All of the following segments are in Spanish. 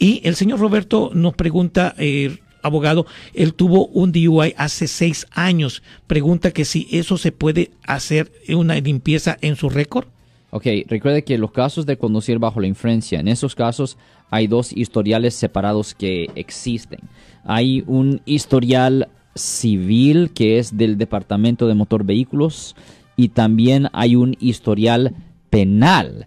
Y el señor Roberto nos pregunta, eh, abogado, él tuvo un DUI hace seis años. Pregunta que si eso se puede hacer una limpieza en su récord. Ok, recuerde que los casos de conducir bajo la influencia, en esos casos hay dos historiales separados que existen. Hay un historial civil que es del Departamento de Motor Vehículos y también hay un historial penal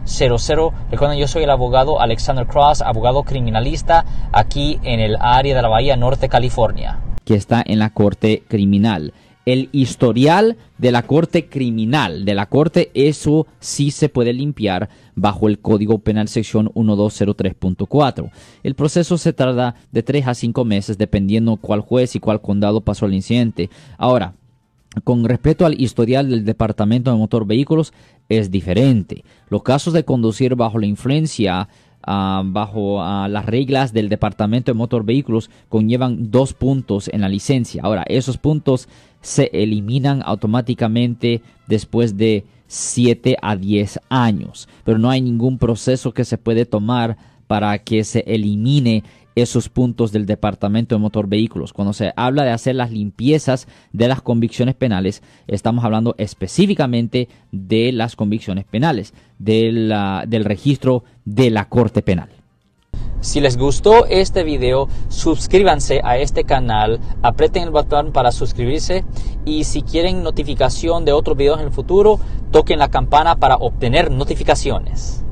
1-800-530-1800. Recuerden, yo soy el abogado Alexander Cross, abogado criminalista aquí en el área de la Bahía Norte, California. Que está en la corte criminal el historial de la corte criminal, de la corte, eso sí se puede limpiar bajo el Código Penal sección 1203.4. El proceso se tarda de 3 a 5 meses dependiendo cuál juez y cuál condado pasó el incidente. Ahora, con respecto al historial del Departamento de Motor Vehículos, es diferente. Los casos de conducir bajo la influencia Ah, bajo ah, las reglas del Departamento de Motor Vehículos conllevan dos puntos en la licencia. Ahora, esos puntos se eliminan automáticamente después de 7 a 10 años, pero no hay ningún proceso que se puede tomar para que se elimine esos puntos del Departamento de Motor Vehículos. Cuando se habla de hacer las limpiezas de las convicciones penales, estamos hablando específicamente de las convicciones penales, del registro de la Corte Penal. Si les gustó este video, suscríbanse a este canal, aprieten el botón para suscribirse y si quieren notificación de otros videos en el futuro, toquen la campana para obtener notificaciones.